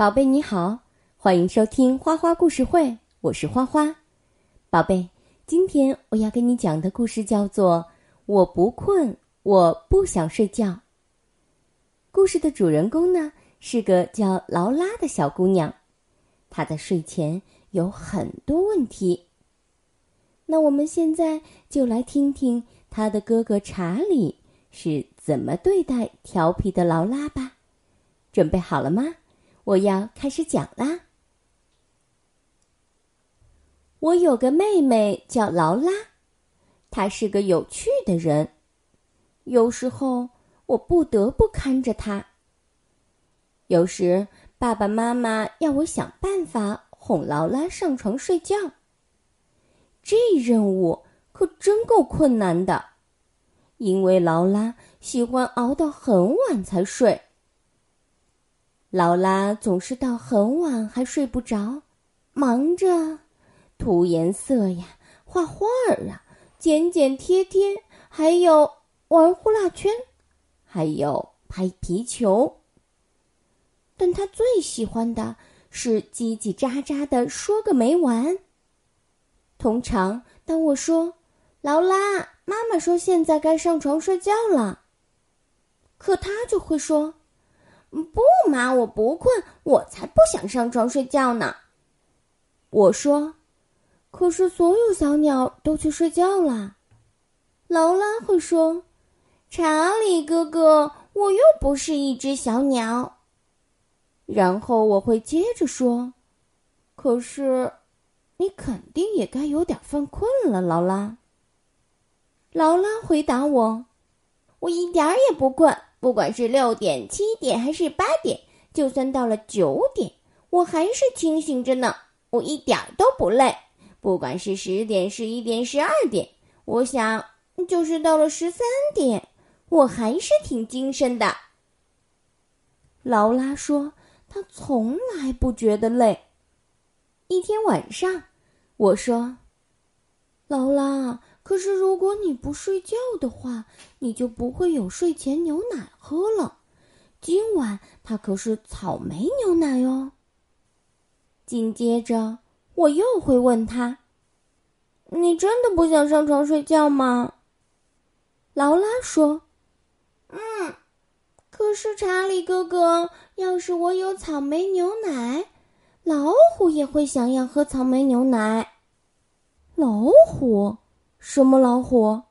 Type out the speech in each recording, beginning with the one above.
宝贝你好，欢迎收听花花故事会，我是花花。宝贝，今天我要跟你讲的故事叫做《我不困，我不想睡觉》。故事的主人公呢是个叫劳拉的小姑娘，她在睡前有很多问题。那我们现在就来听听她的哥哥查理是怎么对待调皮的劳拉吧。准备好了吗？我要开始讲啦。我有个妹妹叫劳拉，她是个有趣的人。有时候我不得不看着她。有时爸爸妈妈要我想办法哄劳拉上床睡觉。这任务可真够困难的，因为劳拉喜欢熬到很晚才睡。劳拉总是到很晚还睡不着，忙着涂颜色呀、画画儿啊、剪剪贴贴，还有玩呼啦圈，还有拍皮球。但他最喜欢的是叽叽喳喳的说个没完。通常，当我说“劳拉，妈妈说现在该上床睡觉了”，可他就会说。不嘛，我不困，我才不想上床睡觉呢。我说，可是所有小鸟都去睡觉了。劳拉会说：“查理哥哥，我又不是一只小鸟。”然后我会接着说：“可是，你肯定也该有点犯困了，劳拉。”劳拉回答我：“我一点儿也不困。”不管是六点、七点还是八点，就算到了九点，我还是清醒着呢。我一点都不累。不管是十点、十一点、十二点，我想就是到了十三点，我还是挺精神的。劳拉说：“她从来不觉得累。”一天晚上，我说：“劳拉。”可是，如果你不睡觉的话，你就不会有睡前牛奶喝了。今晚它可是草莓牛奶哦。紧接着，我又会问他：“你真的不想上床睡觉吗？”劳拉说：“嗯。”可是，查理哥哥，要是我有草莓牛奶，老虎也会想要喝草莓牛奶。老虎。什么老虎？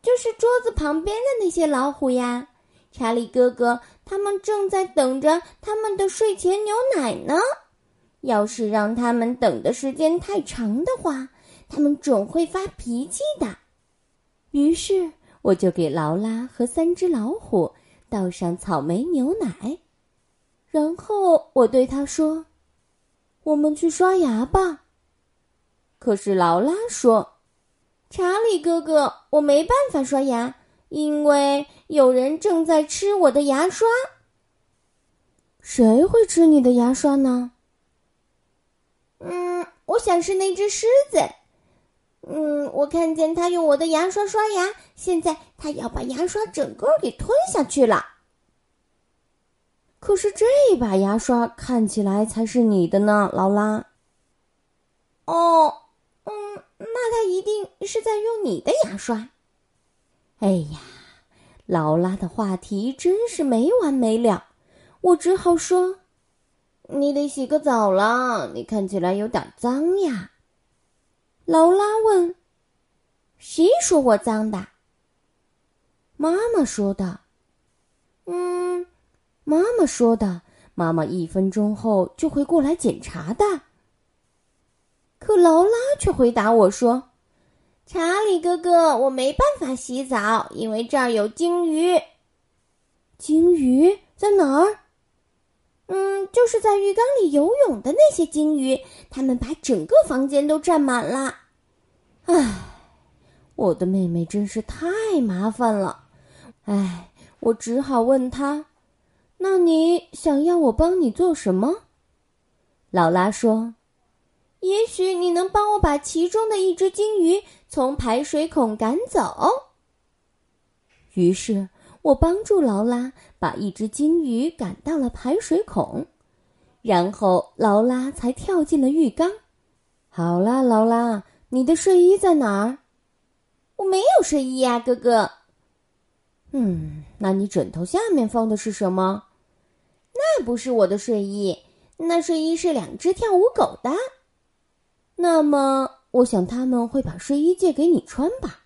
就是桌子旁边的那些老虎呀，查理哥哥，他们正在等着他们的睡前牛奶呢。要是让他们等的时间太长的话，他们准会发脾气的。于是，我就给劳拉和三只老虎倒上草莓牛奶，然后我对他说：“我们去刷牙吧。”可是劳拉说。查理哥哥，我没办法刷牙，因为有人正在吃我的牙刷。谁会吃你的牙刷呢？嗯，我想是那只狮子。嗯，我看见它用我的牙刷刷牙，现在它要把牙刷整个给吞下去了。可是这把牙刷看起来才是你的呢，劳拉。哦。他一定是在用你的牙刷。哎呀，劳拉的话题真是没完没了，我只好说：“你得洗个澡了，你看起来有点脏呀。”劳拉问：“谁说我脏的？”妈妈说的。嗯，妈妈说的，妈妈一分钟后就会过来检查的。可劳拉却回答我说：“查理哥哥，我没办法洗澡，因为这儿有鲸鱼。鲸鱼在哪儿？嗯，就是在浴缸里游泳的那些鲸鱼，它们把整个房间都占满了。唉，我的妹妹真是太麻烦了。唉，我只好问她：‘那你想要我帮你做什么？’劳拉说。”也许你能帮我把其中的一只金鱼从排水孔赶走。于是我帮助劳拉把一只金鱼赶到了排水孔，然后劳拉才跳进了浴缸。好啦，劳拉，你的睡衣在哪儿？我没有睡衣呀，哥哥。嗯，那你枕头下面放的是什么？那不是我的睡衣，那睡衣是两只跳舞狗的。那么，我想他们会把睡衣借给你穿吧？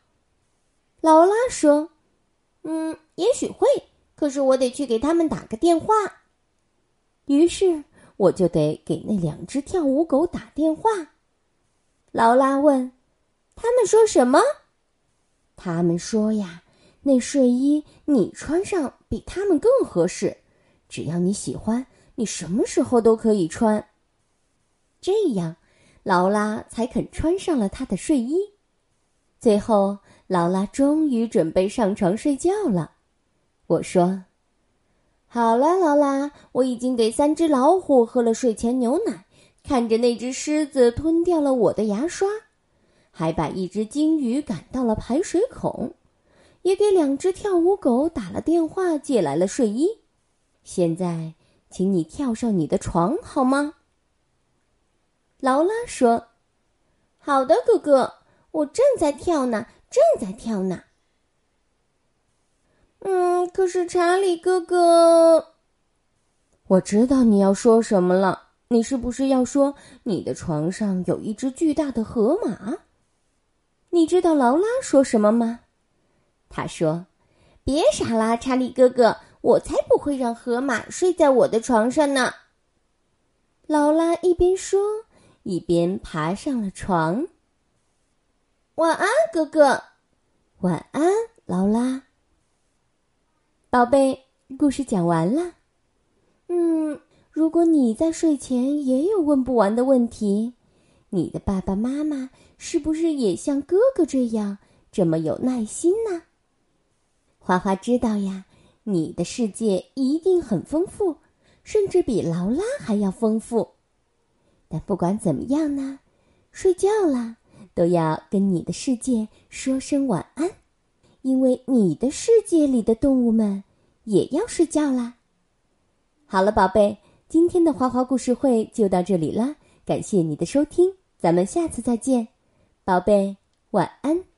劳拉说：“嗯，也许会，可是我得去给他们打个电话。”于是，我就得给那两只跳舞狗打电话。劳拉问：“他们说什么？”他们说呀。那睡衣你穿上比他们更合适，只要你喜欢，你什么时候都可以穿。这样，劳拉才肯穿上了她的睡衣。最后，劳拉终于准备上床睡觉了。我说：“好了，劳拉，我已经给三只老虎喝了睡前牛奶，看着那只狮子吞掉了我的牙刷，还把一只鲸鱼赶到了排水孔。”也给两只跳舞狗打了电话，借来了睡衣。现在，请你跳上你的床好吗？劳拉说：“好的，哥哥，我正在跳呢，正在跳呢。”嗯，可是查理哥哥，我知道你要说什么了。你是不是要说你的床上有一只巨大的河马？你知道劳拉说什么吗？他说：“别傻啦，查理哥哥，我才不会让河马睡在我的床上呢。”劳拉一边说，一边爬上了床。晚安，哥哥。晚安，劳拉。宝贝，故事讲完了。嗯，如果你在睡前也有问不完的问题，你的爸爸妈妈是不是也像哥哥这样这么有耐心呢？花花知道呀，你的世界一定很丰富，甚至比劳拉还要丰富。但不管怎么样呢，睡觉了都要跟你的世界说声晚安，因为你的世界里的动物们也要睡觉啦。好了，宝贝，今天的花花故事会就到这里了，感谢你的收听，咱们下次再见，宝贝，晚安。